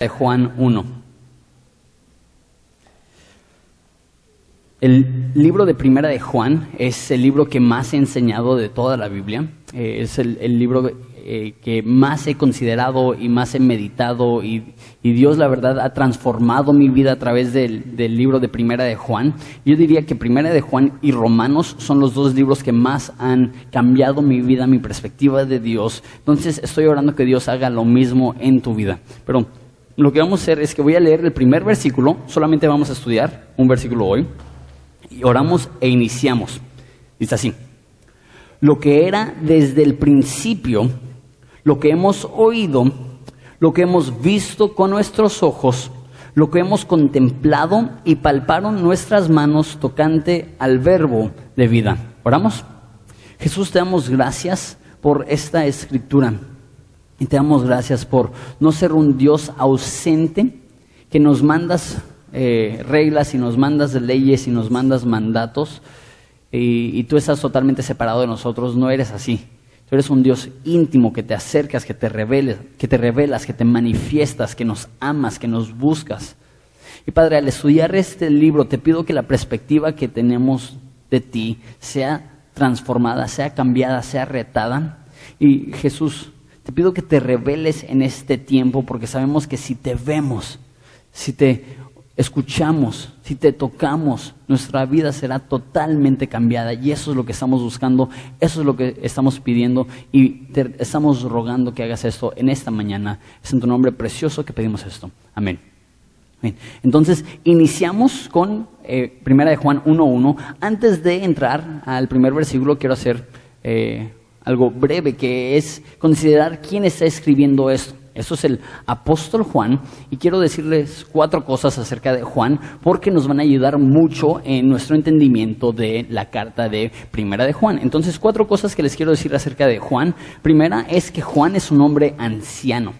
de Juan 1. El libro de Primera de Juan es el libro que más he enseñado de toda la Biblia. Eh, es el, libro eh, que más he considerado y más he meditado y, y, Dios la verdad ha transformado mi vida a través del, del, libro de Primera de Juan. Yo diría que Primera de Juan y Romanos son los dos libros que más han cambiado mi vida, mi perspectiva de Dios. Entonces estoy orando que Dios haga lo mismo en tu vida. Pero lo que vamos a hacer es que voy a leer el primer versículo, solamente vamos a estudiar un versículo hoy, y oramos e iniciamos. Dice así, lo que era desde el principio, lo que hemos oído, lo que hemos visto con nuestros ojos, lo que hemos contemplado y palparon nuestras manos tocante al verbo de vida. ¿Oramos? Jesús, te damos gracias por esta escritura y te damos gracias por no ser un Dios ausente que nos mandas eh, reglas y nos mandas leyes y nos mandas mandatos y, tú estás totalmente separado de nosotros. No eres así. Tú eres un Dios íntimo que te acercas, que te reveles, que te revelas, que te manifiestas, que nos amas, que nos buscas. Y Padre, al estudiar este libro, te pido que la perspectiva que tenemos de ti sea transformada, sea cambiada, sea retada. Y Jesús, te pido que te reveles en este tiempo, porque sabemos que si te vemos, si te escuchamos, si te tocamos, nuestra vida será totalmente cambiada y eso es lo que estamos buscando, eso es lo que estamos pidiendo y te estamos rogando que hagas esto en esta mañana. Es en tu nombre precioso que pedimos esto. Amén. Entonces, iniciamos con eh, Primera de Juan 1.1. Antes de entrar al primer versículo, quiero hacer eh, algo breve, que es considerar quién está escribiendo esto. Eso es el apóstol Juan y quiero decirles cuatro cosas acerca de Juan porque nos van a ayudar mucho en nuestro entendimiento de la carta de Primera de Juan. Entonces, cuatro cosas que les quiero decir acerca de Juan. Primera es que Juan es un hombre anciano.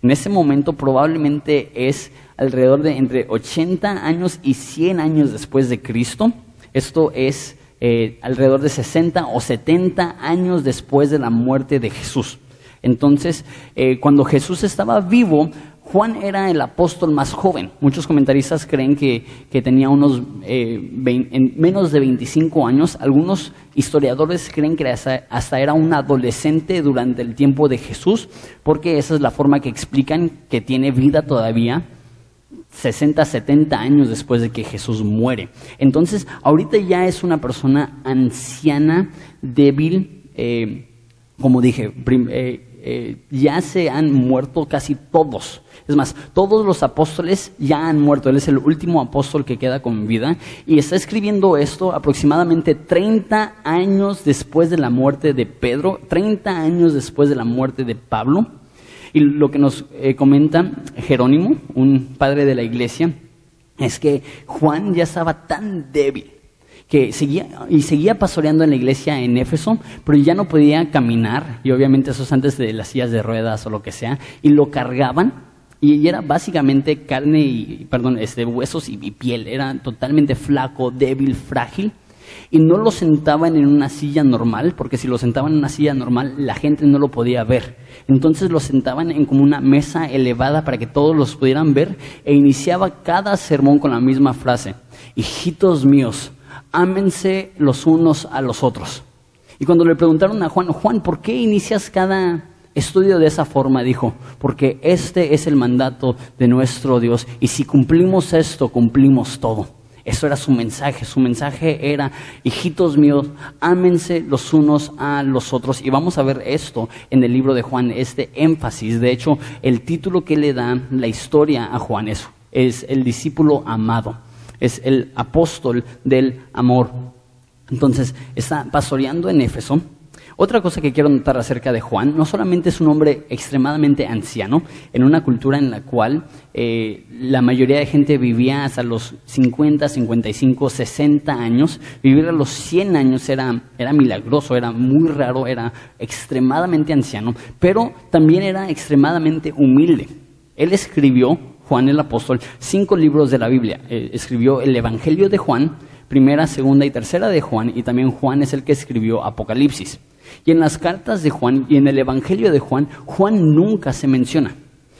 En ese momento probablemente es alrededor de entre 80 años y 100 años después de Cristo. Esto es eh, alrededor de 60 o 70 años después de la muerte de Jesús. Entonces, eh, cuando Jesús estaba vivo, Juan era el apóstol más joven. Muchos comentaristas creen que, que tenía unos eh, en menos de 25 años. Algunos historiadores creen que hasta, era un adolescente durante el tiempo de Jesús, porque esa es la forma que explican que tiene vida todavía. 60, 70 años después de que Jesús muere. Entonces, ahorita ya es una persona anciana, débil, eh, como dije, eh, eh, ya se han muerto casi todos. Es más, todos los apóstoles ya han muerto. Él es el último apóstol que queda con vida. Y está escribiendo esto aproximadamente 30 años después de la muerte de Pedro, 30 años después de la muerte de Pablo. Y lo que nos eh, comenta Jerónimo, un padre de la iglesia, es que Juan ya estaba tan débil que seguía y seguía pastoreando en la iglesia en Éfeso, pero ya no podía caminar, y obviamente eso es antes de las sillas de ruedas o lo que sea, y lo cargaban, y era básicamente carne y, perdón, este, huesos y, y piel, era totalmente flaco, débil, frágil, y no lo sentaban en una silla normal, porque si lo sentaban en una silla normal, la gente no lo podía ver. Entonces lo sentaban en como una mesa elevada para que todos los pudieran ver, e iniciaba cada sermón con la misma frase, hijitos míos, ámense los unos a los otros. Y cuando le preguntaron a Juan, Juan, ¿por qué inicias cada estudio de esa forma? Dijo, porque este es el mandato de nuestro Dios y si cumplimos esto, cumplimos todo. Eso era su mensaje. Su mensaje era, hijitos míos, ámense los unos a los otros. Y vamos a ver esto en el libro de Juan, este énfasis. De hecho, el título que le da la historia a Juan es, es el discípulo amado es el apóstol del amor. Entonces, está pastoreando en Éfeso. Otra cosa que quiero notar acerca de Juan, no solamente es un hombre extremadamente anciano, en una cultura en la cual eh, la mayoría de gente vivía hasta los 50, 55, 60 años, vivir a los 100 años era, era milagroso, era muy raro, era extremadamente anciano, pero también era extremadamente humilde. Él escribió Juan el apóstol cinco libros de la Biblia. Eh, escribió el Evangelio de Juan, primera, segunda y tercera de Juan, y también Juan es el que escribió Apocalipsis. Y en las cartas de Juan y en el Evangelio de Juan, Juan nunca se menciona.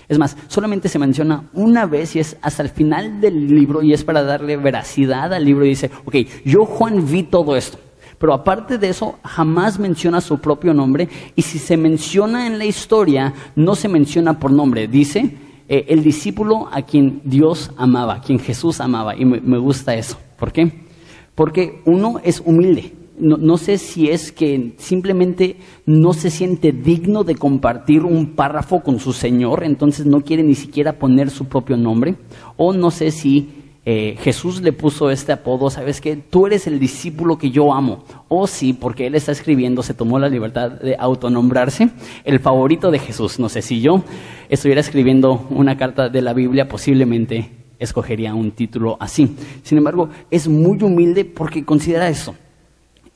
Es más, solamente se menciona una vez y es hasta el final del libro y es para darle veracidad al libro y dice, ok, yo Juan vi todo esto. Pero aparte de eso, jamás menciona su propio nombre y si se menciona en la historia, no se menciona por nombre. Dice eh, el discípulo a quien Dios amaba, a quien Jesús amaba. Y me gusta eso. ¿Por qué? Porque uno es humilde no, sé si es que simplemente no se siente digno de compartir un párrafo con su Señor, entonces no quiere ni siquiera poner su propio nombre, o no sé si eh, Jesús le puso este apodo, sabes que tú eres el discípulo que yo amo, o si porque él está escribiendo se tomó la libertad de autonombrarse, el favorito de Jesús. No sé si yo estuviera escribiendo una carta de la Biblia, posiblemente escogería un título así. Sin embargo, es muy humilde porque considera eso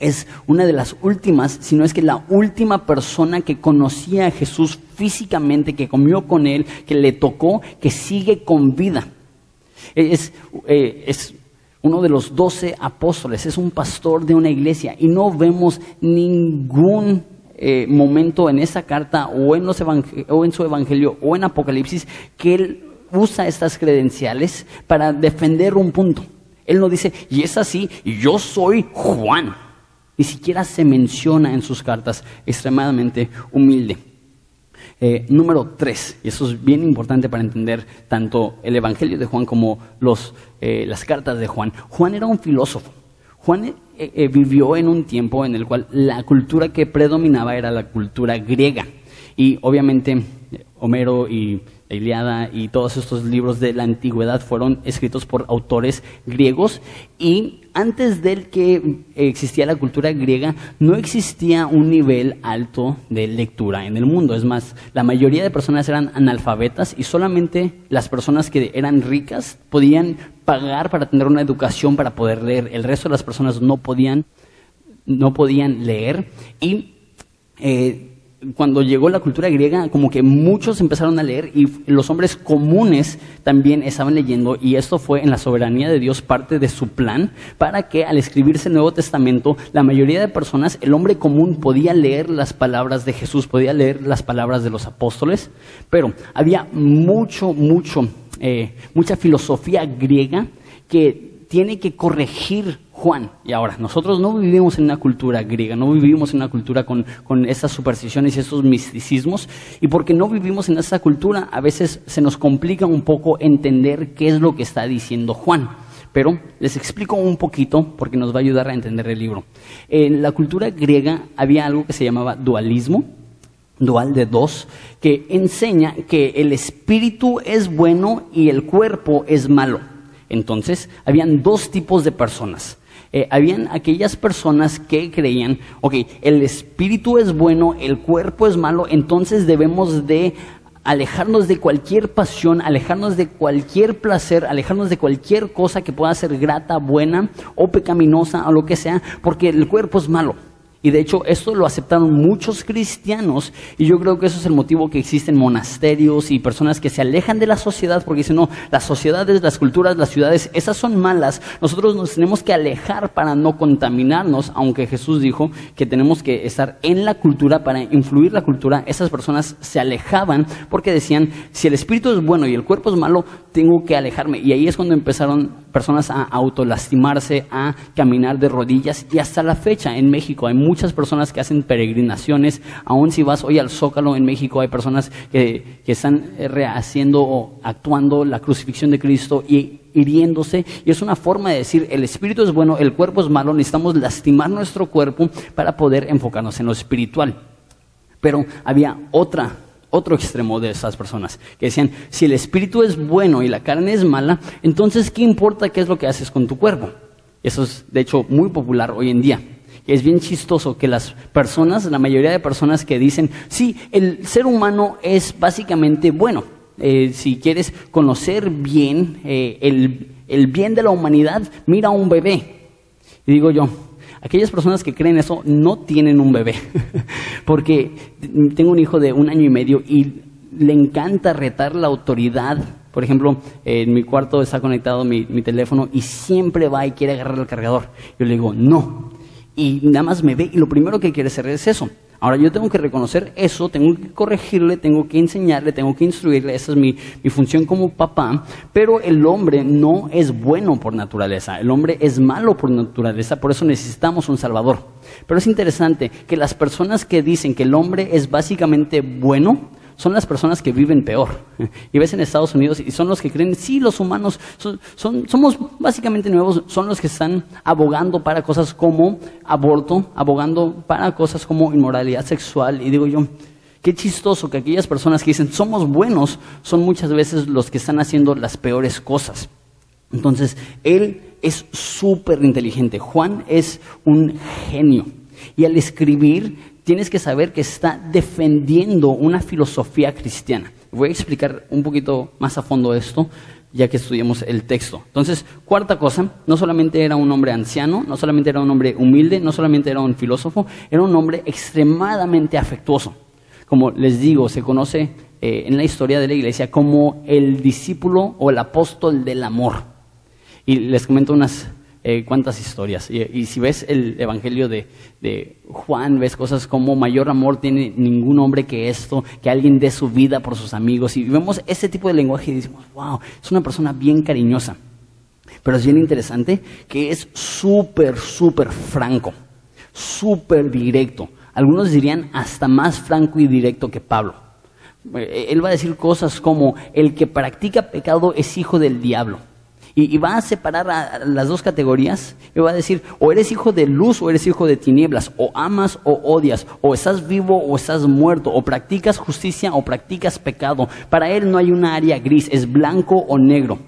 es una de las últimas, si no es que la última persona que conocía a Jesús físicamente, que comió con él, que le tocó, que sigue con vida. Es, eh, es uno de los doce apóstoles, es un pastor de una iglesia y no vemos ningún eh, momento en esa carta o en, los o en su evangelio o en Apocalipsis que él usa estas credenciales para defender un punto. Él no dice, y es así, y yo soy Juan. Ni siquiera se menciona en sus cartas, extremadamente humilde. Eh, número tres, y eso es bien importante para entender tanto el Evangelio de Juan como eh, las cartas de Juan. Juan era un filósofo. Juan eh, vivió en un tiempo en el cual la cultura que predominaba era la cultura griega. Y obviamente Homero y Iliada y todos estos libros de la antigüedad fueron escritos por autores griegos y antes de que existía la cultura griega no existía un nivel alto de lectura en el mundo. Es más, la mayoría de personas eran analfabetas y solamente las personas que eran ricas podían pagar para tener una educación para poder leer. El resto de las personas no podían, no podían leer y eh, cuando llegó la cultura griega, como que muchos empezaron a leer y los hombres comunes también estaban leyendo y esto fue en la soberanía de Dios parte de su plan para que al escribirse el Nuevo Testamento, la mayoría de personas, el hombre común podía leer las palabras de Jesús, podía leer las palabras de los apóstoles, pero había mucho, mucho, eh, mucha filosofía griega que tiene que corregir Juan. Y ahora, nosotros no vivimos en una cultura griega, no vivimos en una cultura con, con esas supersticiones y esos misticismos, y porque no vivimos en esa cultura, a veces se nos complica un poco entender qué es lo que está diciendo Juan. Pero les explico un poquito porque nos va a ayudar a entender el libro. En la cultura griega había algo que se llamaba dualismo, dual de dos, que enseña que el espíritu es bueno y el cuerpo es malo. Entonces, habían dos tipos de personas. Eh, habían aquellas personas que creían, ok, el espíritu es bueno, el cuerpo es malo, entonces debemos de alejarnos de cualquier pasión, alejarnos de cualquier placer, alejarnos de cualquier cosa que pueda ser grata, buena o pecaminosa o lo que sea, porque el cuerpo es malo. Y de hecho esto lo aceptaron muchos cristianos y yo creo que eso es el motivo que existen monasterios y personas que se alejan de la sociedad porque dicen, no, las sociedades, las culturas, las ciudades, esas son malas. Nosotros nos tenemos que alejar para no contaminarnos, aunque Jesús dijo que tenemos que estar en la cultura para influir la cultura. Esas personas se alejaban porque decían, si el espíritu es bueno y el cuerpo es malo, tengo que alejarme. Y ahí es cuando empezaron personas a autolastimarse, a caminar de rodillas y hasta la fecha en México hay muchas personas que hacen peregrinaciones, aún si vas hoy al Zócalo en México hay personas que, están rehaciendo o actuando la crucifixión de Cristo y hiriéndose y es una forma de decir el espíritu es bueno, el cuerpo es malo, necesitamos lastimar nuestro cuerpo para poder enfocarnos en lo espiritual. Pero había otra otro extremo de esas personas, que decían, si el espíritu es bueno y la carne es mala, entonces ¿qué importa qué es lo que haces con tu cuerpo? Eso es, de hecho, muy popular hoy en día. Es bien chistoso que las personas, la mayoría de personas que dicen, sí, el ser humano es básicamente bueno. Eh, si quieres conocer bien eh, el, el bien de la humanidad, mira a un bebé. Y digo yo, Aquellas personas que creen eso no tienen un bebé, porque tengo un hijo de un año y medio y le encanta retar la autoridad. Por ejemplo, en mi cuarto está conectado mi, teléfono y siempre va y quiere agarrar el cargador. Yo le digo, no. Y nada más me ve y lo primero que quiere hacer es eso. Ahora yo tengo que reconocer eso, tengo que corregirle, tengo que enseñarle, tengo que instruirle, esa es mi, mi función como papá, pero el hombre no es bueno por naturaleza, el hombre es malo por naturaleza, por eso necesitamos un Salvador. Pero es interesante que las personas que dicen que el hombre es básicamente bueno, son las personas que viven peor. Y ves en Estados Unidos y son los que creen, sí, los humanos son, somos básicamente nuevos, son los que están abogando para cosas como aborto, abogando para cosas como inmoralidad sexual. Y digo yo, qué chistoso que aquellas personas que dicen somos buenos son muchas veces los que están haciendo las peores cosas. Entonces, él es súper inteligente. Juan es un genio. Y al escribir tienes que saber que está defendiendo una filosofía cristiana. Voy a explicar un poquito más a fondo esto, ya que estudiamos el texto. Entonces, cuarta cosa, no solamente era un hombre anciano, no solamente era un hombre humilde, no solamente era un filósofo, era un hombre extremadamente afectuoso. Como les digo, se conoce eh, en la historia de la iglesia como el discípulo o el apóstol del amor. Y les comento unas eh, cuántas historias. Y, si ves el Evangelio de, Juan, ves cosas como mayor amor tiene ningún hombre que esto, que alguien dé su vida por sus amigos. Y vemos ese tipo de lenguaje y decimos, wow, es una persona bien cariñosa. Pero es bien interesante que es súper, súper franco, súper directo. Algunos dirían hasta más franco y directo que Pablo. Eh, él va a decir cosas como, el que practica pecado es hijo del diablo. Y, va a separar las dos categorías y va a decir, o eres hijo de luz o eres hijo de tinieblas, o amas o odias, o estás vivo o estás muerto, o practicas justicia o practicas pecado. Para él no hay una área gris, es blanco o negro.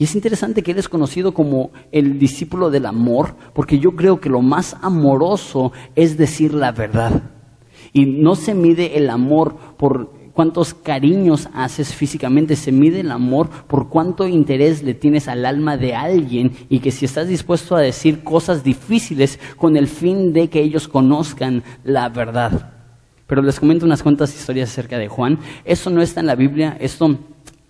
Y es interesante que él es conocido como el discípulo del amor, porque yo creo que lo más amoroso es decir la verdad. Y no se mide el amor por cuántos cariños haces físicamente, se mide el amor por cuánto interés le tienes al alma de alguien y que si estás dispuesto a decir cosas difíciles con el fin de que ellos conozcan la verdad. Pero les comento unas cuantas historias acerca de Juan. Esto no está en la Biblia, esto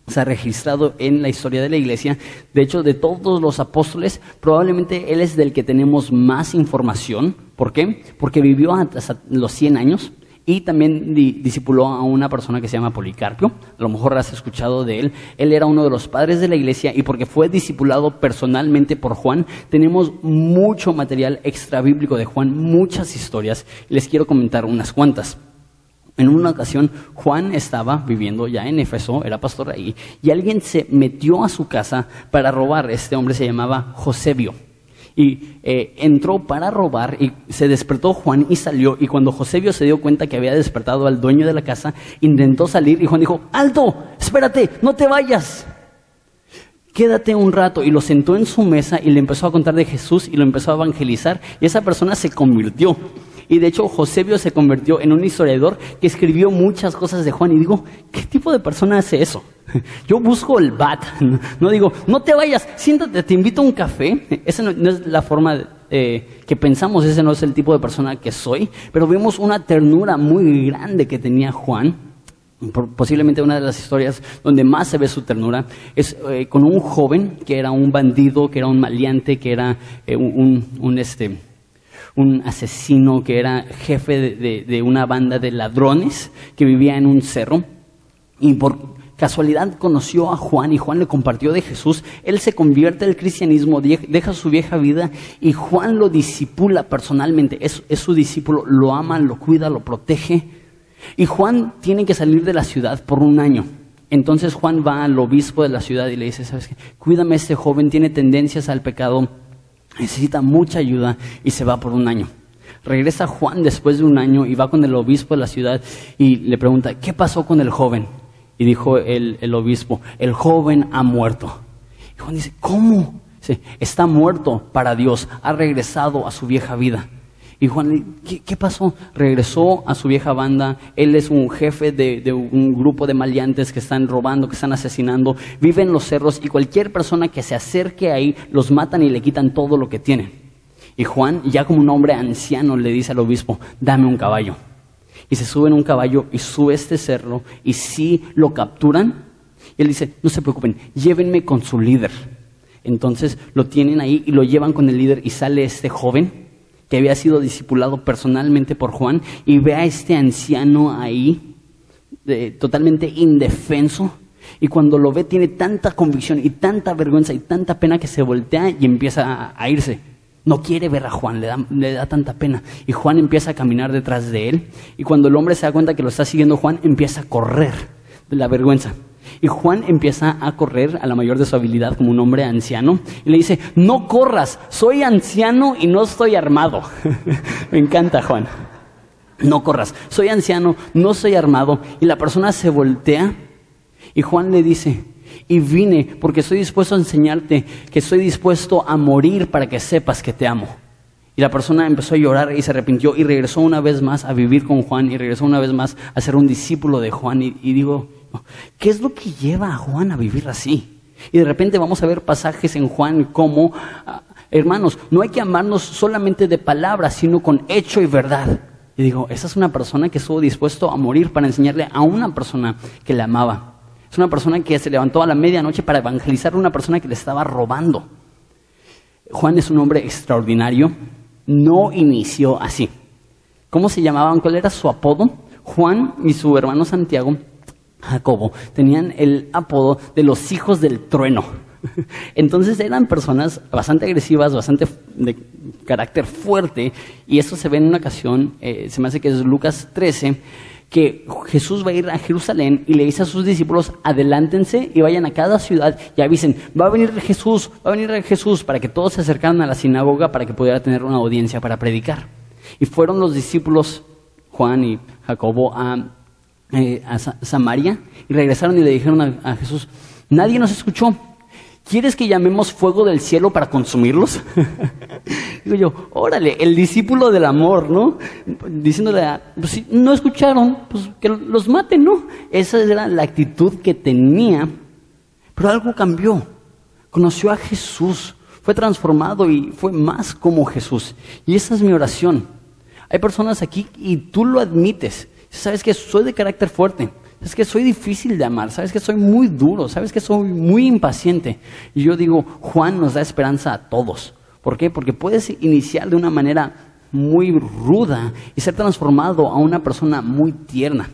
se ha registrado en la historia de la iglesia. De hecho, de todos los apóstoles, probablemente él es del que tenemos más información. ¿Por qué? Porque vivió hasta los 100 años y también discipuló a una persona que se llama Policarpio. A lo mejor has escuchado de él. Él era uno de los padres de la iglesia y porque fue discipulado personalmente por Juan, tenemos mucho material extra bíblico de Juan, muchas historias. Les quiero comentar unas cuantas. En una ocasión, Juan estaba viviendo ya en Éfeso, era pastor ahí, y alguien se metió a su casa para robar. Este hombre se llamaba Josebio y eh, entró para robar y se despertó Juan y salió y cuando Josebio se dio cuenta que había despertado al dueño de la casa, intentó salir y Juan dijo, alto, espérate, no te vayas. Quédate un rato y lo sentó en su mesa y le empezó a contar de Jesús y lo empezó a evangelizar y esa persona se convirtió. Y de hecho Josebio se convirtió en un historiador que escribió muchas cosas de Juan y digo, ¿qué tipo de persona hace eso? Yo busco el bat, no digo, no te vayas, siéntate, te invito a un café. Esa no, es la forma eh, que pensamos, ese no es el tipo de persona que soy, pero vemos una ternura muy grande que tenía Juan. Posiblemente una de las historias donde más se ve su ternura es eh, con un joven que era un bandido, que era un maleante, que era eh, un, este, un asesino, que era jefe de una banda de ladrones que vivía en un cerro. Y por casualidad conoció a Juan y Juan le compartió de Jesús, él se convierte al cristianismo, deja su vieja vida y Juan lo disipula personalmente, es, su discípulo, lo ama, lo cuida, lo protege. Y Juan tiene que salir de la ciudad por un año. Entonces Juan va al obispo de la ciudad y le dice, ¿sabes qué? Cuídame, este joven tiene tendencias al pecado, necesita mucha ayuda y se va por un año. Regresa Juan después de un año y va con el obispo de la ciudad y le pregunta, ¿qué pasó con el joven? Y dijo el, obispo, el joven ha muerto. Y Juan dice, ¿cómo? está muerto para Dios, ha regresado a su vieja vida. Y Juan, ¿qué, ¿qué, pasó? Regresó a su vieja banda, él es un jefe de, de, un grupo de maleantes que están robando, que están asesinando, vive en los cerros y cualquier persona que se acerque ahí los matan y le quitan todo lo que tienen. Y Juan, ya como un hombre anciano, le dice al obispo, dame un caballo y se sube en un caballo y sube este cerro y si lo capturan, y él dice, no se preocupen, llévenme con su líder. Entonces lo tienen ahí y lo llevan con el líder y sale este joven que había sido discipulado personalmente por Juan, y ve a este anciano ahí, totalmente indefenso, y cuando lo ve tiene tanta convicción y tanta vergüenza y tanta pena que se voltea y empieza a, irse. No quiere ver a Juan, le da, tanta pena. Y Juan empieza a caminar detrás de él. Y cuando el hombre se da cuenta que lo está siguiendo Juan, empieza a correr de la vergüenza. Y Juan empieza a correr a la mayor de su habilidad como un hombre anciano y le dice, no corras, soy anciano y no estoy armado. Me encanta Juan. No corras, soy anciano, no soy armado. Y la persona se voltea y Juan le dice, y vine porque estoy dispuesto a enseñarte que estoy dispuesto a morir para que sepas que te amo. Y la persona empezó a llorar y se arrepintió y regresó una vez más a vivir con Juan y regresó una vez más a ser un discípulo de Juan. Y, digo, ¿Qué es lo que lleva a Juan a vivir así? Y de repente vamos a ver pasajes en Juan como, ah, hermanos, no hay que amarnos solamente de palabras, sino con hecho y verdad. Y digo, esa es una persona que estuvo dispuesto a morir para enseñarle a una persona que le amaba. Es una persona que se levantó a la medianoche para evangelizar a una persona que le estaba robando. Juan es un hombre extraordinario. No inició así. ¿Cómo se llamaban? ¿Cuál era su apodo? Juan y su hermano Santiago Jacobo tenían el apodo de los hijos del trueno. Entonces eran personas bastante agresivas, bastante de carácter fuerte, y eso se ve en una ocasión, eh, se me hace que es Lucas 13, que Jesús va a ir a Jerusalén y le dice a sus discípulos, adelántense y vayan a cada ciudad y avisen, va a venir Jesús, va a venir Jesús, para que todos se acercaran a la sinagoga para que pudiera tener una audiencia para predicar. Y fueron los discípulos, Juan y Jacobo, a eh, a Samaria y regresaron y le dijeron a, Jesús, nadie nos escuchó. ¿Quieres que llamemos fuego del cielo para consumirlos? Digo yo, órale, el discípulo del amor, ¿no? Diciéndole, pues si no escucharon, pues que los maten, ¿no? Esa era la actitud que tenía. Pero algo cambió. Conoció a Jesús, fue transformado y fue más como Jesús. Y esa es mi oración. Hay personas aquí y tú lo admites sabes que soy de carácter fuerte, sabes que soy difícil de amar, sabes que soy muy duro, sabes que soy muy impaciente. Y yo digo, Juan nos da esperanza a todos. ¿Por qué? Porque puedes iniciar de una manera muy ruda y ser transformado a una persona muy tierna.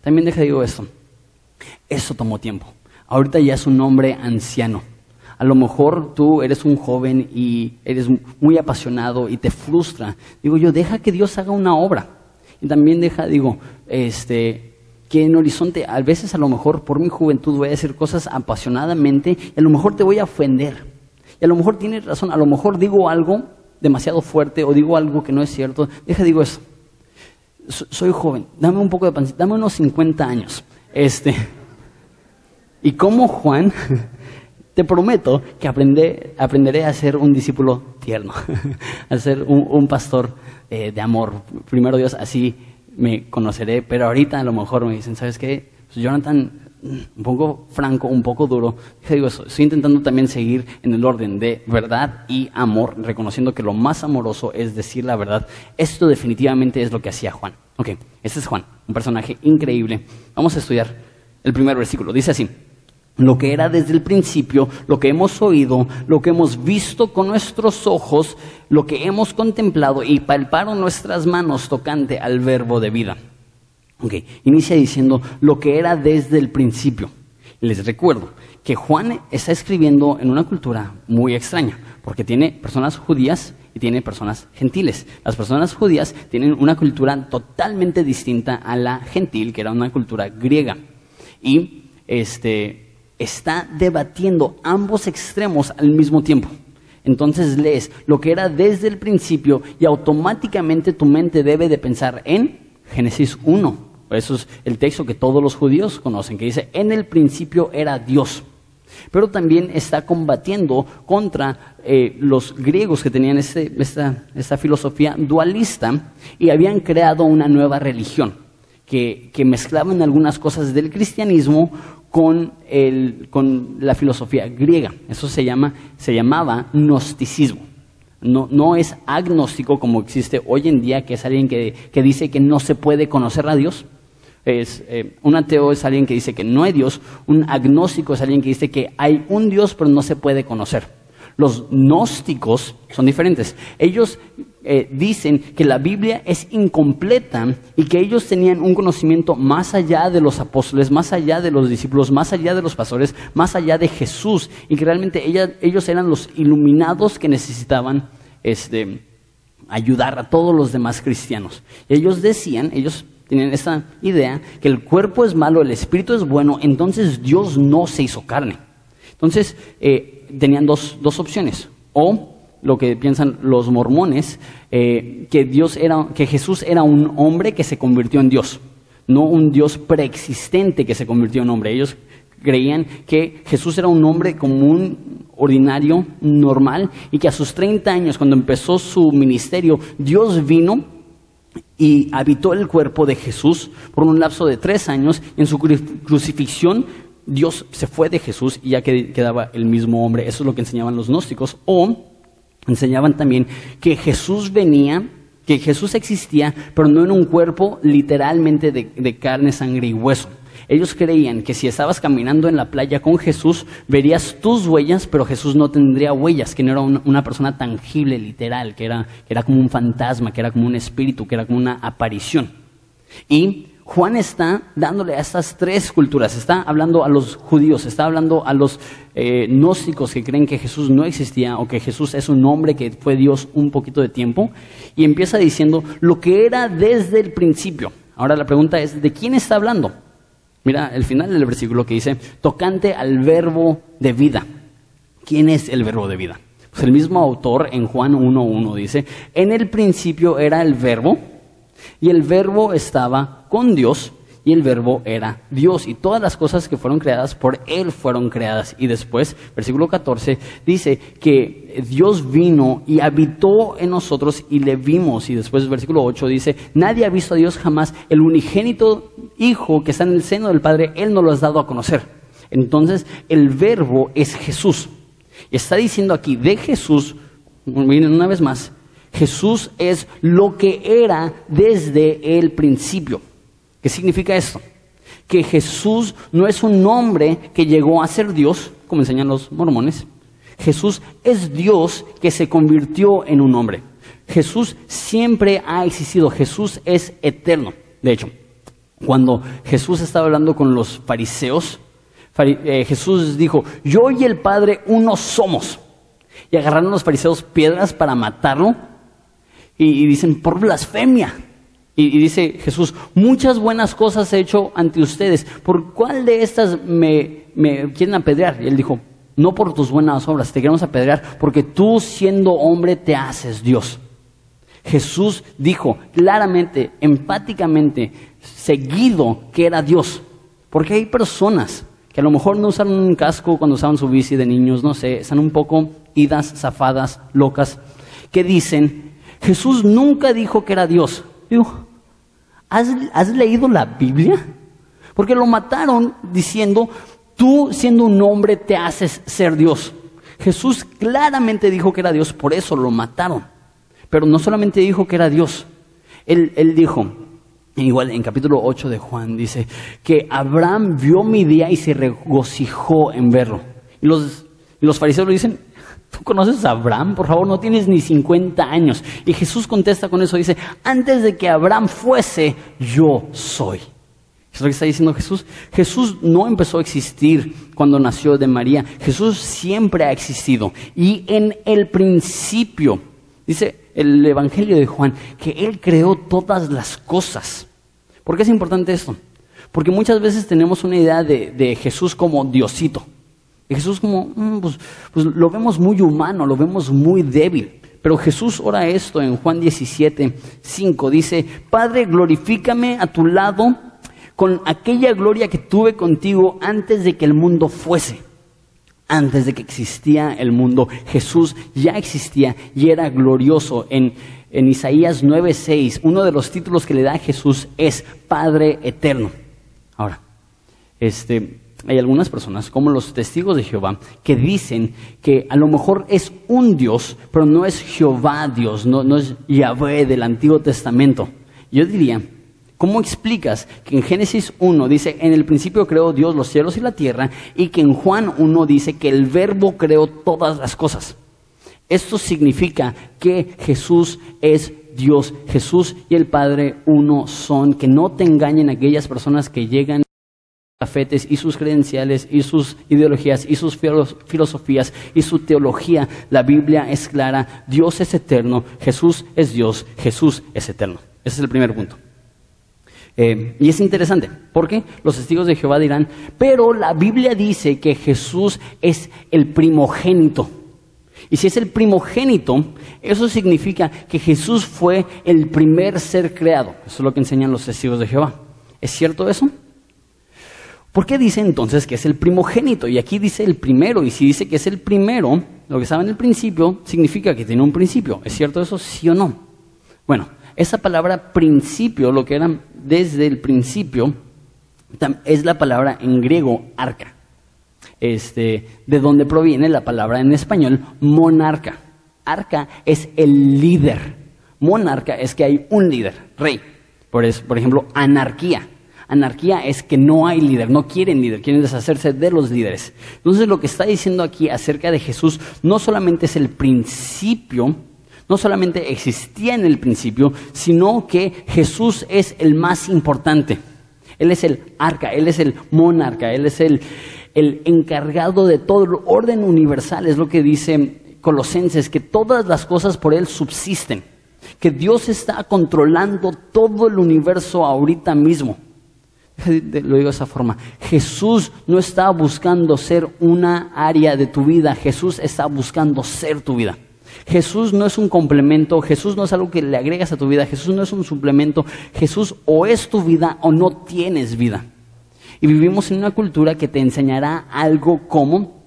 También deja digo esto, eso tomó tiempo. Ahorita ya es un hombre anciano. A lo mejor tú eres un joven y eres muy apasionado y te frustra. Digo yo, deja que Dios haga una obra. Y también deja, digo, este, que en Horizonte a veces a lo mejor por mi juventud voy a decir cosas apasionadamente y a lo mejor te voy a ofender. Y a lo mejor tienes razón, a lo mejor digo algo demasiado fuerte o digo algo que no es cierto. Deja, digo eso. Soy joven, dame un poco de pancita, dame unos 50 años. Este, y como Juan, te prometo que aprenderé a ser un discípulo tierno, a ser un, pastor eh, de amor. Primero Dios, así me conoceré, pero ahorita a lo mejor me dicen, ¿sabes qué? Pues Jonathan, un poco franco, un poco duro. Digo, estoy intentando también seguir en el orden de verdad y amor, reconociendo que lo más amoroso es decir la verdad. Esto definitivamente es lo que hacía Juan. Ok, este es Juan, un personaje increíble. Vamos a estudiar el primer versículo. Dice así lo que era desde el principio, lo que hemos oído, lo que hemos visto con nuestros ojos, lo que hemos contemplado y palparon nuestras manos tocante al verbo de vida. Ok, inicia diciendo lo que era desde el principio. Les recuerdo que Juan está escribiendo en una cultura muy extraña, porque tiene personas judías y tiene personas gentiles. Las personas judías tienen una cultura totalmente distinta a la gentil, que era una cultura griega. Y este, está debatiendo ambos extremos al mismo tiempo. Entonces lees lo que era desde el principio y automáticamente tu mente debe de pensar en Génesis 1. Eso es el texto que todos los judíos conocen, que dice, en el principio era Dios. Pero también está combatiendo contra eh, los griegos que tenían este, esta, filosofía dualista y habían creado una nueva religión que, mezclaban algunas cosas del cristianismo con, la filosofía griega. Eso se, llama, se llamaba gnosticismo. No, es agnóstico como existe hoy en día, que es alguien que dice que no se puede conocer a Dios. Es, eh, un ateo es alguien que dice que no hay Dios. Un agnóstico es alguien que dice que hay un Dios, pero no se puede conocer. Los gnósticos son diferentes. Ellos eh, dicen que la Biblia es incompleta y que ellos tenían un conocimiento más allá de los apóstoles, más allá de los discípulos, más allá de los pastores, más allá de Jesús y que realmente ellos eran los iluminados que necesitaban este, ayudar a todos los demás cristianos. ellos decían, ellos tenían esta idea, que el cuerpo es malo, el espíritu es bueno, entonces Dios no se hizo carne. Entonces eh, tenían dos, dos opciones. O lo que piensan los mormones, eh, que, Dios era, que Jesús era un hombre que se convirtió en Dios, no un Dios preexistente que se convirtió en hombre. Ellos creían que Jesús era un hombre común, ordinario, normal, y que a sus 30 años, cuando empezó su ministerio, Dios vino y habitó el cuerpo de Jesús por un lapso de tres años. En su crucifixión, Dios se fue de Jesús y ya quedaba el mismo hombre. Eso es lo que enseñaban los gnósticos. O enseñaban también que Jesús venía, que Jesús existía, pero no en un cuerpo literalmente de, carne, sangre y hueso. Ellos creían que si estabas caminando en la playa con Jesús, verías tus huellas, pero Jesús no tendría huellas, que no era una, persona tangible, literal, que era, que era como un fantasma, que era como un espíritu, que era como una aparición. Y Juan está dándole a estas tres culturas, está hablando a los judíos, está hablando a los eh, gnósticos que creen que Jesús no existía o que Jesús es un hombre que fue Dios un poquito de tiempo, y empieza diciendo lo que era desde el principio. Ahora la pregunta es, ¿de quién está hablando? Mira el final del versículo que dice, tocante al verbo de vida. ¿Quién es el verbo de vida? Pues el mismo autor en Juan 1.1 dice, en el principio era el verbo, y el verbo estaba con Dios y el verbo era Dios. Y todas las cosas que fueron creadas por Él fueron creadas. Y después, versículo 14, dice que Dios vino y habitó en nosotros y le vimos. Y después, versículo 8 dice, nadie ha visto a Dios jamás. El unigénito Hijo que está en el seno del Padre, Él nos lo ha dado a conocer. Entonces, el verbo es Jesús. Y está diciendo aquí de Jesús, miren una vez más, Jesús es lo que era desde el principio. ¿Qué significa esto? Que Jesús no es un hombre que llegó a ser Dios, como enseñan los mormones. Jesús es Dios que se convirtió en un hombre. Jesús siempre ha existido. Jesús es eterno. De hecho, cuando Jesús estaba hablando con los fariseos, eh, Jesús dijo, yo y el Padre uno somos. Y agarraron los fariseos piedras para matarlo y, dicen, por blasfemia. Y, dice Jesús, muchas buenas cosas he hecho ante ustedes. ¿Por cuál de estas me, quieren apedrear? Y él dijo, no por tus buenas obras, te queremos apedrear porque tú siendo hombre te haces Dios. Jesús dijo claramente, empáticamente, seguido que era Dios. Porque hay personas que a lo mejor no usaron un casco cuando usaban su bici de niños, no sé, están un poco idas, zafadas, locas, que dicen, Jesús nunca dijo que era Dios. Digo, ¿has, leído la Biblia? Porque lo mataron diciendo, tú siendo un hombre te haces ser Dios. Jesús claramente dijo que era Dios, por eso lo mataron. Pero no solamente dijo que era Dios, él, dijo, igual en capítulo 8 de Juan, dice que Abraham vio mi día y se regocijó en verlo. Y los, los fariseos lo dicen, ¿Tú conoces a Abraham? Por favor, no tienes ni 50 años. Y Jesús contesta con eso, dice, antes de que Abraham fuese, yo soy. Es lo que está diciendo Jesús. Jesús no empezó a existir cuando nació de María. Jesús siempre ha existido. Y en el principio, dice el Evangelio de Juan, que Él creó todas las cosas. ¿Por qué es importante esto? Porque muchas veces tenemos una idea de, de Jesús como Diosito. Y Jesús como, mm, pues, pues, lo vemos muy humano, lo vemos muy débil. Pero Jesús ora esto en Juan 17, 5. Dice, Padre, glorifícame a tu lado con aquella gloria que tuve contigo antes de que el mundo fuese. Antes de que existía el mundo, Jesús ya existía y era glorioso. En, en Isaías 9:6, uno de los títulos que le da a Jesús es Padre Eterno. Ahora, este, hay algunas personas, como los testigos de Jehová, que dicen que a lo mejor es un Dios, pero no es Jehová Dios, no, no es Yahvé del Antiguo Testamento. Yo diría, ¿cómo explicas que en Génesis 1 dice, en el principio creó Dios los cielos y la tierra, y que en Juan 1 dice que el verbo creó todas las cosas? Esto significa que Jesús es Dios. Jesús y el Padre uno son. Que no te engañen aquellas personas que llegan cafetes y sus credenciales y sus ideologías y sus filosofías y su teología. La Biblia es clara, Dios es eterno, Jesús es Dios, Jesús es eterno. Ese es el primer punto. Eh, y es interesante, porque los testigos de Jehová dirán, pero la Biblia dice que Jesús es el primogénito. Y si es el primogénito, eso significa que Jesús fue el primer ser creado. Eso es lo que enseñan los testigos de Jehová. ¿Es cierto eso? ¿Por qué dice entonces que es el primogénito? Y aquí dice el primero, y si dice que es el primero, lo que estaba en el principio, significa que tiene un principio. ¿Es cierto eso, sí o no? Bueno, esa palabra principio, lo que era desde el principio, es la palabra en griego arca, este, de donde proviene la palabra en español monarca. Arca es el líder. Monarca es que hay un líder, rey. Por, por ejemplo, anarquía Anarquía es que no hay líder, no quieren líder, quieren deshacerse de los líderes. Entonces lo que está diciendo aquí acerca de Jesús no solamente es el principio, no solamente existía en el principio, sino que Jesús es el más importante. Él es el arca, Él es el monarca, Él es el, encargado de todo el orden universal, es lo que dice Colosenses, que todas las cosas por Él subsisten, que Dios está controlando todo el universo ahorita mismo. Lo digo de esa forma. Jesús no está buscando ser una área de tu vida, Jesús está buscando ser tu vida. Jesús no es un complemento, Jesús no es algo que le agregas a tu vida, Jesús no es un suplemento, Jesús o es tu vida o no tienes vida. Y vivimos en una cultura que te enseñará algo como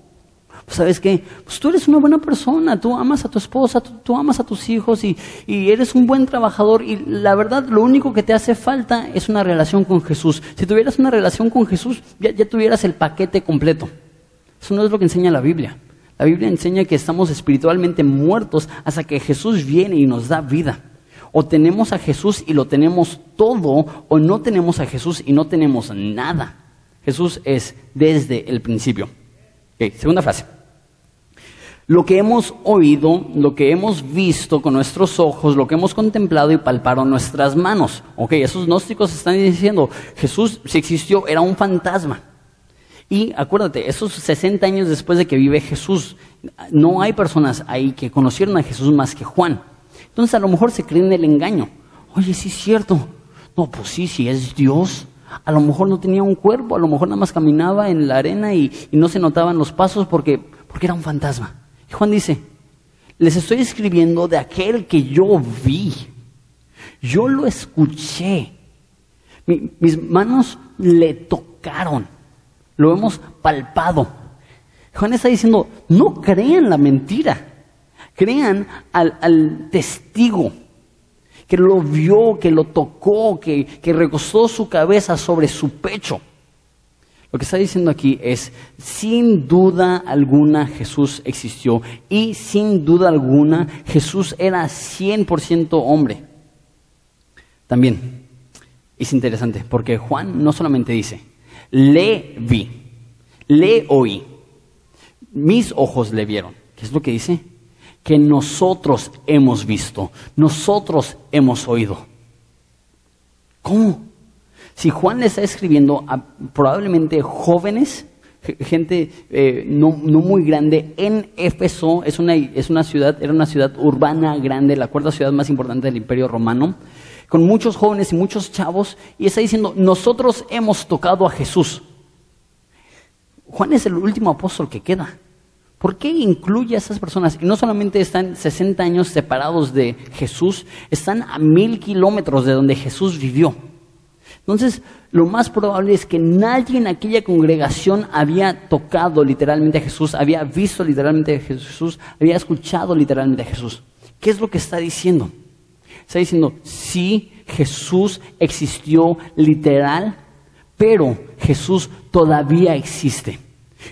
pues, ¿sabes qué? Pues tú eres una buena persona, tú amas a tu esposa, tú, amas a tus hijos y, eres un buen trabajador y la verdad lo único que te hace falta es una relación con Jesús. Si tuvieras una relación con Jesús, ya, tuvieras el paquete completo. Eso no es lo que enseña la Biblia. La Biblia enseña que estamos espiritualmente muertos hasta que Jesús viene y nos da vida. O tenemos a Jesús y lo tenemos todo, o no tenemos a Jesús y no tenemos nada. Jesús es desde el principio segunda frase. Lo que hemos oído, lo que hemos visto con nuestros ojos, lo que hemos contemplado y palpado nuestras manos. Ok, esos gnósticos están diciendo, Jesús, si existió, era un fantasma. Y acuérdate, esos 60 años después de que vive Jesús, no hay personas ahí que conocieron a Jesús más que Juan. Entonces a lo mejor se creen el engaño. Oye, sí es cierto. No, pues sí, sí es Dios. A lo mejor no tenía un cuerpo, a lo mejor nada más caminaba en la arena y, no se notaban los pasos porque, porque era un fantasma. Juan dice, les estoy escribiendo de aquel que yo vi. Yo lo escuché. mis manos le tocaron. Lo hemos palpado. Juan está diciendo, no crean la mentira. Crean al, al testigo que lo vio, que lo tocó, que, que recostó su cabeza sobre su pecho. Lo que está diciendo aquí es, sin duda alguna Jesús existió y sin duda alguna Jesús era 100% hombre. También es interesante porque Juan no solamente dice, le vi, le oí, mis ojos le vieron. ¿Qué es lo que dice? que nosotros hemos visto, nosotros hemos oído. ¿Cómo? Si Juan le está escribiendo a probablemente jóvenes, gente eh, no, muy grande, en Éfeso, es una, es una ciudad, era una ciudad urbana grande, la cuarta ciudad más importante del Imperio Romano, con muchos jóvenes y muchos chavos, y está diciendo, nosotros hemos tocado a Jesús. Juan es el último apóstol que queda. ¿Por qué incluye a esas personas? Y no solamente están 60 años separados de Jesús, están a mil kilómetros de donde Jesús vivió. Entonces, lo más probable es que nadie en aquella congregación había tocado literalmente a Jesús, había visto literalmente a Jesús, había escuchado literalmente a Jesús. ¿Qué es lo que está diciendo? Está diciendo, sí, Jesús existió literal, pero Jesús todavía existe.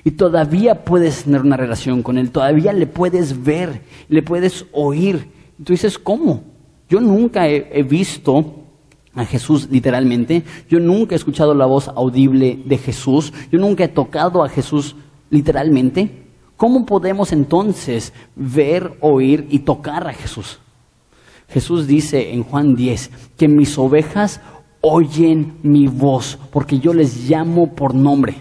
Y todavía puedes tener una relación con Él, todavía le puedes ver, le puedes oír. Y tú dices, ¿cómo? Yo nunca he, visto a Jesús literalmente, yo nunca he escuchado la voz audible de Jesús, yo nunca he tocado a Jesús literalmente. ¿Cómo podemos entonces ver, oír y tocar a Jesús? Jesús dice en Juan 10 que mis ovejas oyen mi voz porque yo les llamo por nombre.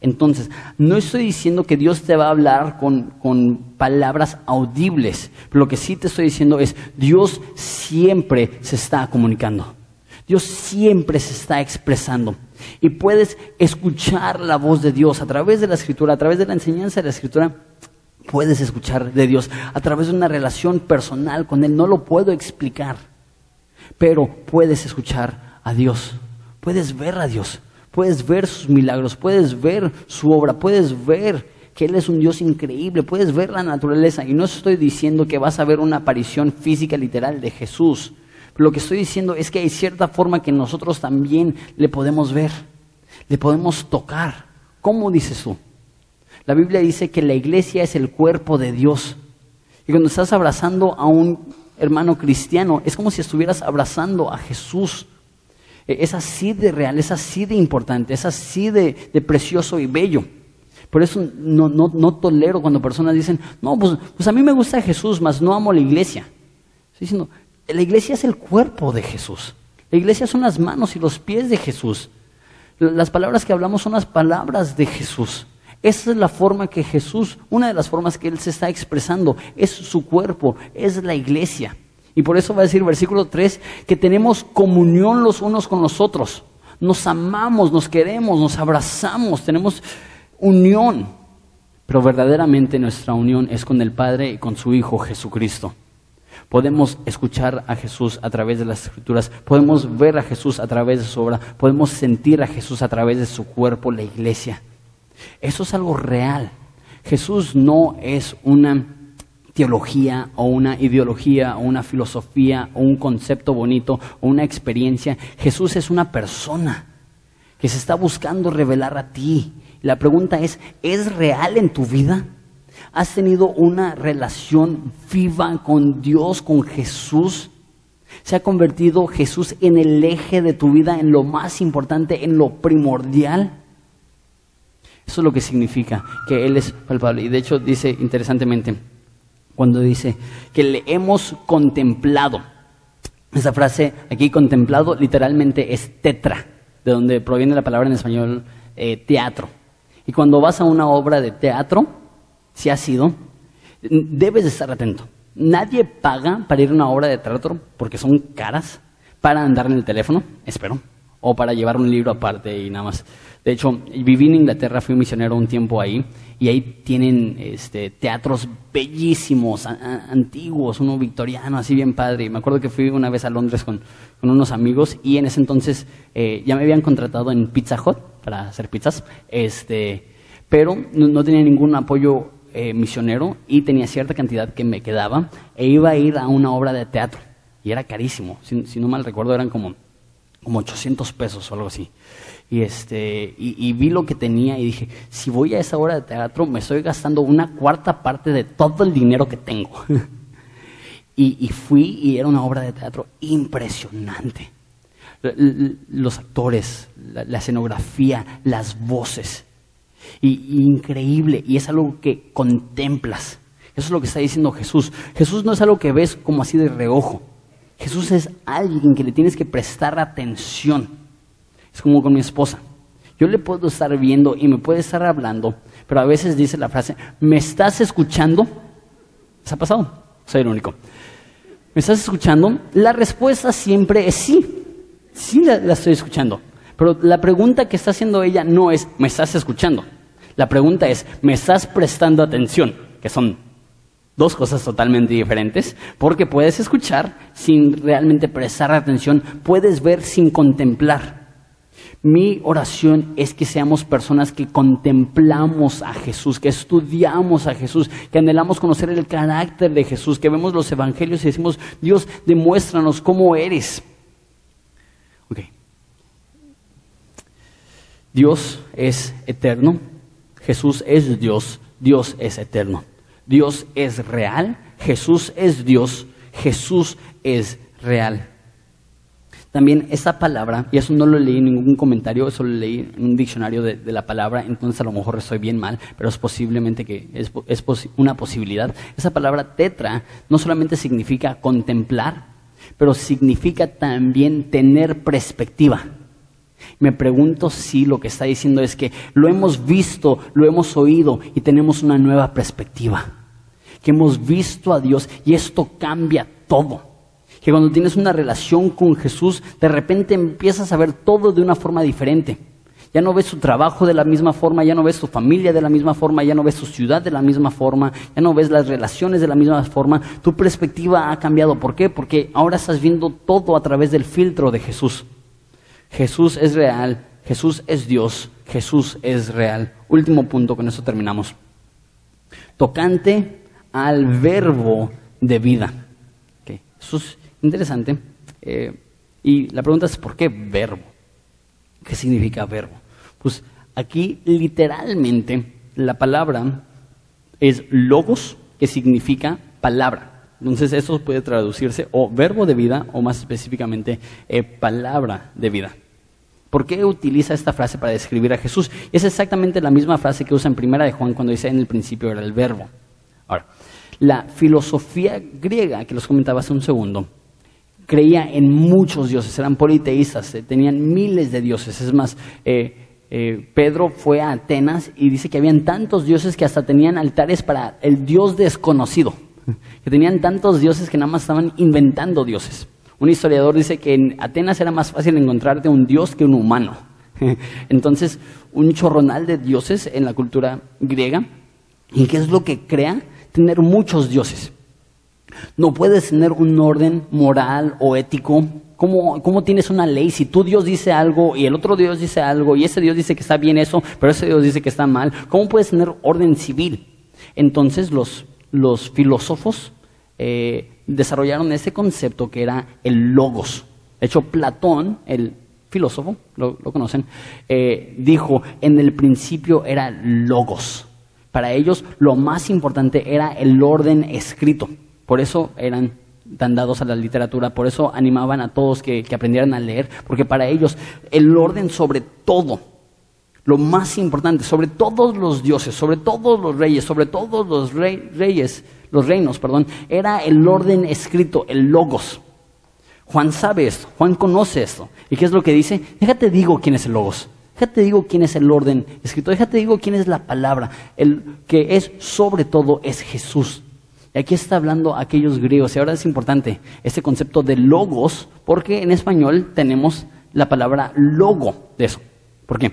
Entonces, no estoy diciendo que Dios te va a hablar con, con, palabras audibles, lo que sí te estoy diciendo es, Dios siempre se está comunicando. Dios siempre se está expresando. Y puedes escuchar la voz de Dios a través de la escritura, a través de la enseñanza de la escritura. Puedes escuchar de Dios a través de una relación personal con Él. No lo puedo explicar, pero puedes escuchar a Dios. Puedes ver a Dios. Puedes ver sus milagros. Puedes ver su obra. Puedes ver que Él es un Dios increíble. Puedes ver la naturaleza. Y no estoy diciendo que vas a ver una aparición física literal de Jesús lo que estoy diciendo es que hay cierta forma que nosotros también le podemos ver, le podemos tocar. ¿Cómo dices tú? La Biblia dice que la iglesia es el cuerpo de Dios. Y cuando estás abrazando a un hermano cristiano, es como si estuvieras abrazando a Jesús. E, es así de real, es así de importante, es así de, precioso y bello. Por eso no, no, tolero cuando personas dicen, no, pues, pues, a mí me gusta Jesús, mas no amo la iglesia. Estoy diciendo, la iglesia es el cuerpo de Jesús. La iglesia son las manos y los pies de Jesús. Las palabras que hablamos son las palabras de Jesús. Esa es la forma que Jesús, una de las formas que Él se está expresando, es su cuerpo, es la iglesia. Y por eso va a decir versículo 3 que tenemos comunión los unos con los otros. Nos amamos, nos queremos, nos abrazamos, tenemos unión. Pero verdaderamente nuestra unión es con el Padre y con su Hijo Jesucristo. Podemos escuchar a Jesús a través de las escrituras, podemos ver a Jesús a través de su obra, podemos sentir a Jesús a través de su cuerpo, la iglesia. Eso es algo real. Jesús no es una teología o una ideología o una filosofía o un concepto bonito o una experiencia. Jesús es una persona que se está buscando revelar a ti. La pregunta es, ¿es real en tu vida? ¿Has tenido una relación viva con Dios, con Jesús? ¿Se ha convertido Jesús en el eje de tu vida, en lo más importante, en lo primordial? Eso es lo que significa que Él es palpable. Y de hecho dice interesantemente, cuando dice que le hemos contemplado. Esa frase aquí, contemplado, literalmente es tetra, de donde proviene la palabra en español eh, teatro. Y cuando vas a una obra de teatro, si has sido, debes de estar atento. Nadie paga para ir a una obra de teatro porque son caras para andar en el teléfono, espero, o para llevar un libro aparte y nada más. De hecho, viví en Inglaterra, fui misionero un tiempo ahí, y ahí tienen este, teatros bellísimos, antiguos, uno victoriano, así bien padre. Me acuerdo que fui una vez a Londres con, unos amigos, y en ese entonces eh, ya me habían contratado en Pizza Hut para hacer pizzas, este, pero no tenía ningún apoyo eh, misionero y tenía cierta cantidad que me quedaba e iba a ir a una obra de teatro y era carísimo, si, no mal recuerdo eran como, como 800 pesos o algo así. Y, este, y, vi lo que tenía y dije, si voy a esa obra de teatro me estoy gastando una cuarta parte de todo el dinero que tengo. y, fui y era una obra de teatro impresionante. Los actores, la escenografía, las voces y, increíble y es algo que contemplas. Eso es lo que está diciendo Jesús. Jesús no es algo que ves como así de reojo. Jesús es alguien que le tienes que prestar atención. Es como con mi esposa. Yo le puedo estar viendo y me puede estar hablando, pero a veces dice la frase, ¿me estás escuchando? ¿Se ha pasado? Soy el único. ¿Me estás escuchando? La respuesta siempre es sí. Sí la estoy escuchando. Pero la pregunta que está haciendo ella no es, ¿me estás escuchando? La pregunta es, ¿me estás prestando atención? Que son dos cosas totalmente diferentes, porque puedes escuchar sin realmente prestar atención, puedes ver sin contemplar. Mi oración es que seamos personas que contemplamos a Jesús, que estudiamos a Jesús, que anhelamos conocer el carácter de Jesús, que vemos los evangelios y decimos, Dios, demuéstranos cómo eres. Dios es eterno, Jesús es Dios, Dios es eterno. Dios es real, Jesús es Dios, Jesús es real. También esa palabra, y eso no lo leí en ningún comentario, eso lo leí en un diccionario de, la palabra, entonces a lo mejor estoy bien mal, pero es posiblemente que es, una posibilidad. Esa palabra tetra no solamente significa contemplar, pero significa también tener perspectiva. Me pregunto si lo que está diciendo es que lo hemos visto, lo hemos oído y tenemos una nueva perspectiva. Que hemos visto a Dios y esto cambia todo que cuando tienes una relación con Jesús, de repente empiezas a ver todo de una forma diferente. Ya no ves su trabajo de la misma forma, ya no ves su familia de la misma forma, ya no ves su ciudad de la misma forma, ya no ves las relaciones de la misma forma. Tu perspectiva ha cambiado. ¿Por qué? Porque ahora estás viendo todo a través del filtro de Jesús. Jesús es real, Jesús es Dios, Jesús es real. Último punto, con eso terminamos. Tocante al verbo de vida. Jesús Interesante. Eh, y la pregunta es, ¿por qué verbo? ¿Qué significa verbo? Pues aquí literalmente la palabra es logos, que significa palabra. Entonces eso puede traducirse o verbo de vida o más específicamente eh, palabra de vida. ¿Por qué utiliza esta frase para describir a Jesús? Es exactamente la misma frase que usa en primera de Juan cuando dice en el principio era el verbo. Ahora, la filosofía griega que los comentaba hace un segundo creía en muchos dioses, eran politeístas, eh, tenían miles de dioses. Es más, eh, eh, Pedro fue a Atenas y dice que habían tantos dioses que hasta tenían altares para el dios desconocido, que tenían tantos dioses que nada más estaban inventando dioses. Un historiador dice que en Atenas era más fácil encontrarte un dios que un humano. Entonces, un chorronal de dioses en la cultura griega. ¿Y qué es lo que crea? Tener muchos dioses. No puedes tener un orden moral o ético. ¿Cómo, tienes una ley si tu Dios dice algo y el otro Dios dice algo y ese Dios dice que está bien eso, pero ese Dios dice que está mal? ¿Cómo puedes tener orden civil? Entonces los, filósofos eh, desarrollaron ese concepto que era el logos. De hecho, Platón, el filósofo, lo, conocen, eh, dijo, en el principio era logos. Para ellos lo más importante era el orden escrito. Por eso eran tan dados a la literatura, por eso animaban a todos que, aprendieran a leer, porque para ellos el orden sobre todo, lo más importante, sobre todos los dioses, sobre todos los reyes, sobre todos los reyes, los reinos, perdón, era el orden escrito, el logos. Juan sabe esto, Juan conoce esto. ¿Y qué es lo que dice? Déjate digo quién es el logos. Déjate digo quién es el orden escrito. Déjate digo quién es la palabra. El que es sobre todo es Jesús. Y aquí está hablando aquellos griegos. Y ahora es importante este concepto de logos, porque en español tenemos la palabra logo de eso. ¿Por qué?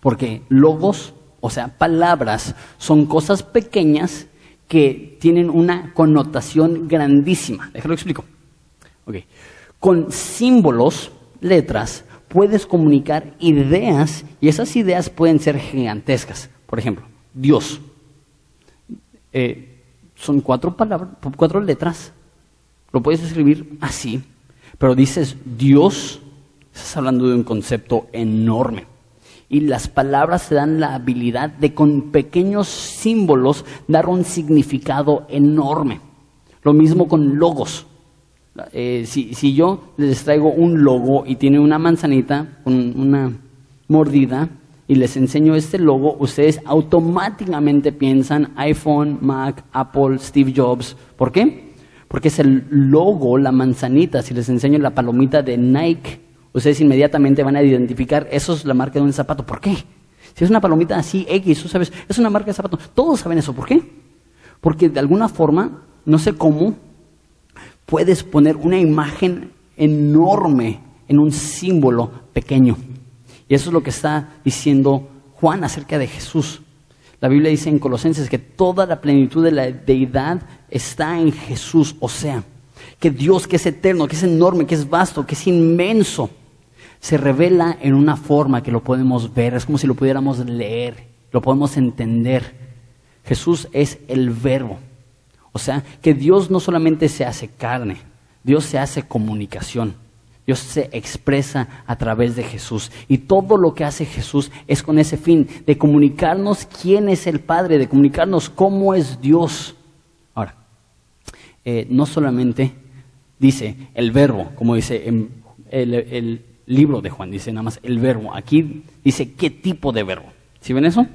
Porque logos, o sea, palabras, son cosas pequeñas que tienen una connotación grandísima. Déjalo explico. Okay. Con símbolos, letras, puedes comunicar ideas y esas ideas pueden ser gigantescas. Por ejemplo, Dios. Eh, son cuatro palabras, cuatro letras. Lo puedes escribir así, pero dices Dios, estás hablando de un concepto enorme. Y las palabras te dan la habilidad de con pequeños símbolos dar un significado enorme. Lo mismo con logos. Eh, si, si, yo les traigo un logo y tiene una manzanita con una mordida, y les enseño este logo, ustedes automáticamente piensan iPhone, Mac, Apple, Steve Jobs. ¿Por qué? Porque es el logo, la manzanita. Si les enseño la palomita de Nike, ustedes inmediatamente van a identificar, eso es la marca de un zapato. ¿Por qué? Si es una palomita así, X, tú sabes, es una marca de zapato. Todos saben eso. ¿Por qué? Porque de alguna forma, no sé cómo, puedes poner una imagen enorme en un símbolo pequeño. Y eso es lo que está diciendo Juan acerca de Jesús. La Biblia dice en Colosenses que toda la plenitud de la deidad está en Jesús, o sea, que Dios que es eterno, que es enorme, que es vasto, que es inmenso, se revela en una forma que lo podemos ver, es como si lo pudiéramos leer, lo podemos entender. Jesús es el verbo, o sea, que Dios no solamente se hace carne, Dios se hace comunicación. Dios se expresa a través de Jesús. Y todo lo que hace Jesús es con ese fin, de comunicarnos quién es el Padre, de comunicarnos cómo es Dios. Ahora, eh, no solamente dice el verbo, como dice en el, libro de Juan, dice nada más el verbo. Aquí dice qué tipo de verbo. ¿Sí ven eso?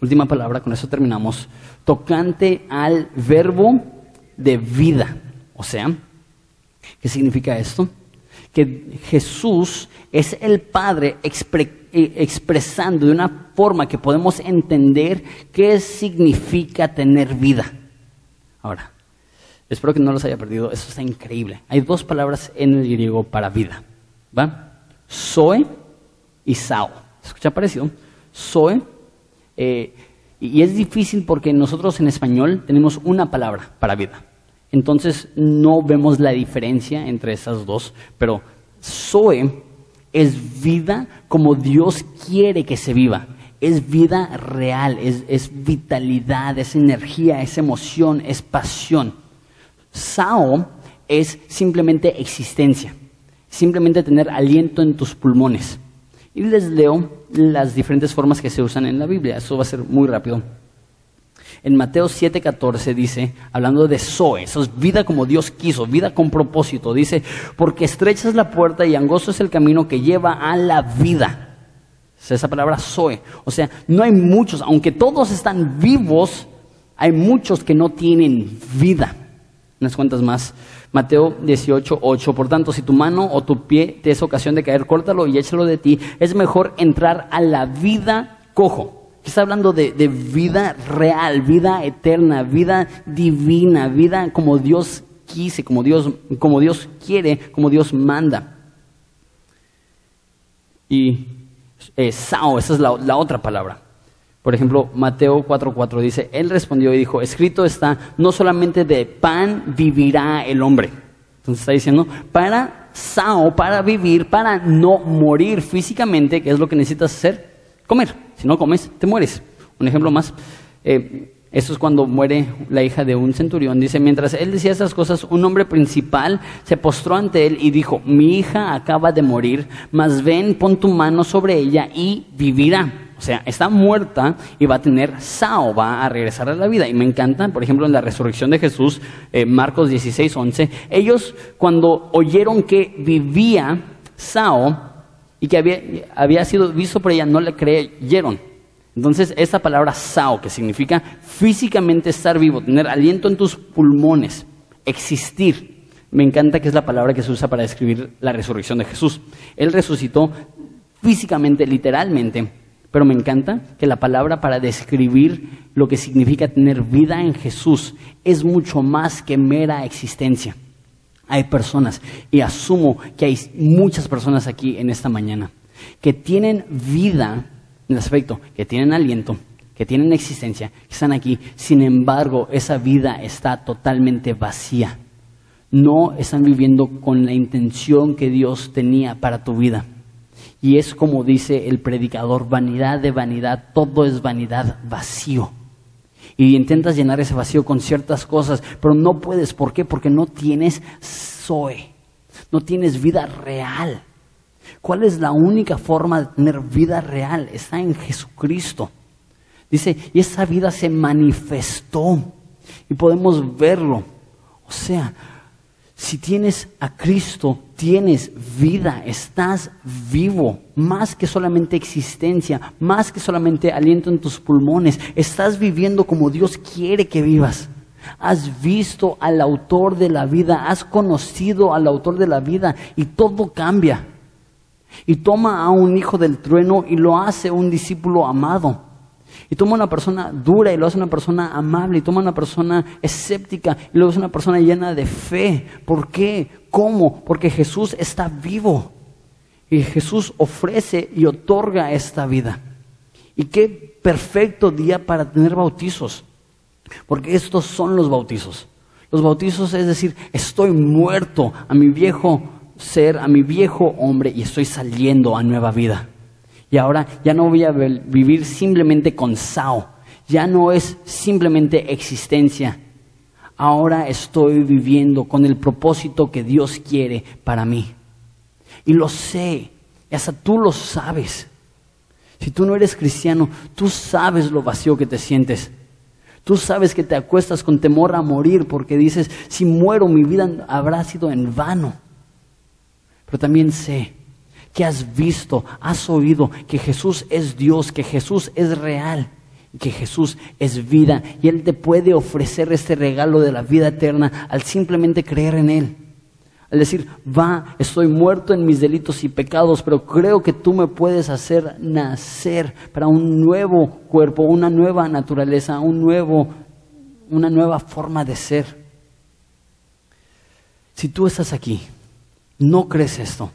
Última palabra, con eso terminamos. Tocante al verbo de vida. O sea, ¿qué significa esto? Que Jesús es el Padre eh, expresando de una forma que podemos entender qué significa tener vida. Ahora, espero que no los haya perdido, eso está increíble. Hay dos palabras en el griego para vida, ¿va? Zoe y sao. ¿Escucha parecido? Zoe, eh, y es difícil porque nosotros en español tenemos una palabra para vida. Entonces no vemos la diferencia entre esas dos, pero Zoe es vida como Dios quiere que se viva. Es vida real, es, vitalidad, es energía, es emoción, es pasión. Sao es simplemente existencia, simplemente tener aliento en tus pulmones. Y les leo las diferentes formas que se usan en la Biblia. Eso va a ser muy rápido. En Mateo 7:14 dice, hablando de Zoe, eso es vida como Dios quiso, vida con propósito, dice, porque estrecha es la puerta y angosto es el camino que lleva a la vida. Es esa palabra Zoe. O sea, no hay muchos, aunque todos están vivos, hay muchos que no tienen vida. Unas cuantas más. Mateo 18:8. Por tanto, si tu mano o tu pie te es ocasión de caer, córtalo y échalo de ti. Es mejor entrar a la vida cojo Está hablando de, vida real, vida eterna, vida divina, vida como Dios quise, como Dios, como Dios quiere, como Dios manda. Y eh, sao, esa es la, la, otra palabra. Por ejemplo, Mateo 4:4 dice, Él respondió y dijo, escrito está, no solamente de pan vivirá el hombre. Entonces está diciendo, para sao, para vivir, para no morir físicamente, que es lo que necesitas hacer, comer. Si no comes, te mueres. Un ejemplo más. Eh, esto es cuando muere la hija de un centurión. Dice, mientras él decía esas cosas, un hombre principal se postró ante él y dijo, mi hija acaba de morir, mas ven, pon tu mano sobre ella y vivirá. Sea, está muerta y va a tener sao, va a regresar a la vida. Y me encanta, por ejemplo, en la resurrección de Jesús, eh, Marcos 16, 11, ellos cuando oyeron que vivía sao, y que había, había sido visto por ella, no le creyeron. Entonces, esta palabra sao, que significa físicamente estar vivo, tener aliento en tus pulmones, existir, me encanta que es la palabra que se usa para describir la resurrección de Jesús. Él resucitó físicamente, literalmente, pero me encanta que la palabra para describir lo que significa tener vida en Jesús es mucho más que mera existencia. Hay personas, y asumo que hay muchas personas aquí en esta mañana, que tienen vida en el aspecto, que tienen aliento, que tienen existencia, que están aquí, sin embargo esa vida está totalmente vacía. No están viviendo con la intención que Dios tenía para tu vida. Y es como dice el predicador, vanidad de vanidad, todo es vanidad vacío y intentas llenar ese vacío con ciertas cosas, pero no puedes. ¿Por qué? Porque no tienes Zoe, no tienes vida real. ¿Cuál es la única forma de tener vida real? Está en Jesucristo. Dice, y esa vida se manifestó y podemos verlo. O sea, si tienes a Cristo, tienes vida, estás vivo, más que solamente existencia, más que solamente aliento en tus pulmones, estás viviendo como Dios quiere que vivas. Has visto al autor de la vida, has conocido al autor de la vida y todo cambia. Y toma a un hijo del trueno y lo hace un discípulo amado. Y toma una persona dura y lo hace una persona amable. Y toma una persona escéptica y lo hace una persona llena de fe. ¿Por qué? ¿Cómo? Porque Jesús está vivo. Y Jesús ofrece y otorga esta vida. Y qué perfecto día para tener bautizos. Porque estos son los bautizos. Los bautizos es decir, estoy muerto a mi viejo ser, a mi viejo hombre y estoy saliendo a nueva vida. Y ahora ya no voy a vivir simplemente con Sao. Ya no es simplemente existencia. Ahora estoy viviendo con el propósito que Dios quiere para mí. Y lo sé. Y hasta tú lo sabes. Si tú no eres cristiano, tú sabes lo vacío que te sientes. Tú sabes que te acuestas con temor a morir porque dices, si muero mi vida habrá sido en vano. pero también sé que has visto, has oído que Jesús es Dios, que Jesús es real, que Jesús es vida y Él te puede ofrecer este regalo de la vida eterna al simplemente creer en Él. Al decir, va, estoy muerto en mis delitos y pecados, pero creo que tú me puedes hacer nacer para un nuevo cuerpo, una nueva naturaleza, un nuevo, una nueva forma de ser. Si tú estás aquí, no crees esto,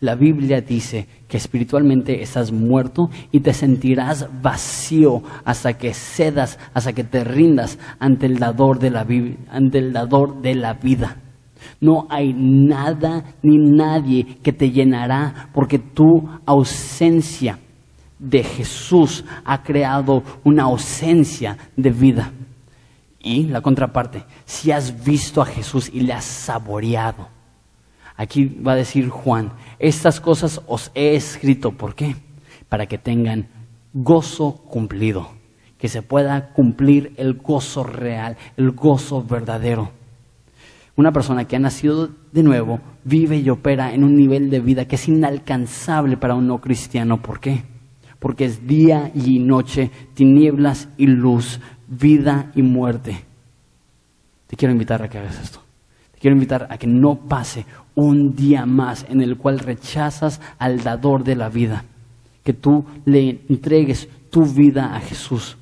la Biblia dice que espiritualmente estás muerto y te sentirás vacío hasta que cedas, hasta que te rindas ante el dador de la, ante el dador de la vida. No hay nada ni nadie que te llenará porque tu ausencia de Jesús ha creado una ausencia de vida. Y la contraparte, si has visto a Jesús y le has saboreado, Aquí va a decir Juan, estas cosas os he escrito, ¿por qué? Para que tengan gozo cumplido, que se pueda cumplir el gozo real, el gozo verdadero. Una persona que ha nacido de nuevo vive y opera en un nivel de vida que es inalcanzable para un no cristiano. ¿Por qué? Porque es día y noche, tinieblas y luz, vida y muerte. Te quiero invitar a que hagas esto. Quiero invitar a que no pase un día más en el cual rechazas al dador de la vida, que tú le entregues tu vida a Jesús.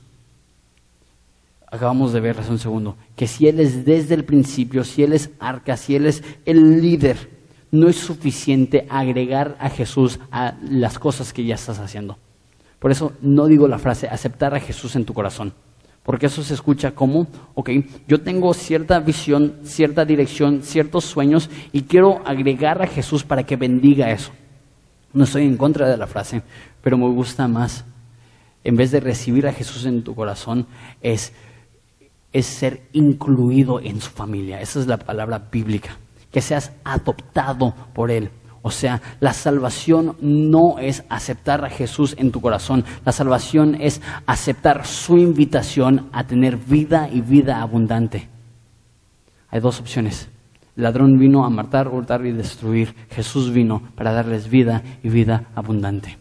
Acabamos de ver hace un segundo, que si Él es desde el principio, si Él es arca, si Él es el líder, no es suficiente agregar a Jesús a las cosas que ya estás haciendo. Por eso no digo la frase aceptar a Jesús en tu corazón. Porque eso se escucha como, ok, yo tengo cierta visión, cierta dirección, ciertos sueños y quiero agregar a Jesús para que bendiga eso. No estoy en contra de la frase, pero me gusta más. En vez de recibir a Jesús en tu corazón, es, es ser incluido en su familia. Esa es la palabra bíblica. Que seas adoptado por Él. O sea, la salvación no es aceptar a Jesús en tu corazón, la salvación es aceptar su invitación a tener vida y vida abundante. Hay dos opciones. El ladrón vino a matar, hurtar y destruir. Jesús vino para darles vida y vida abundante.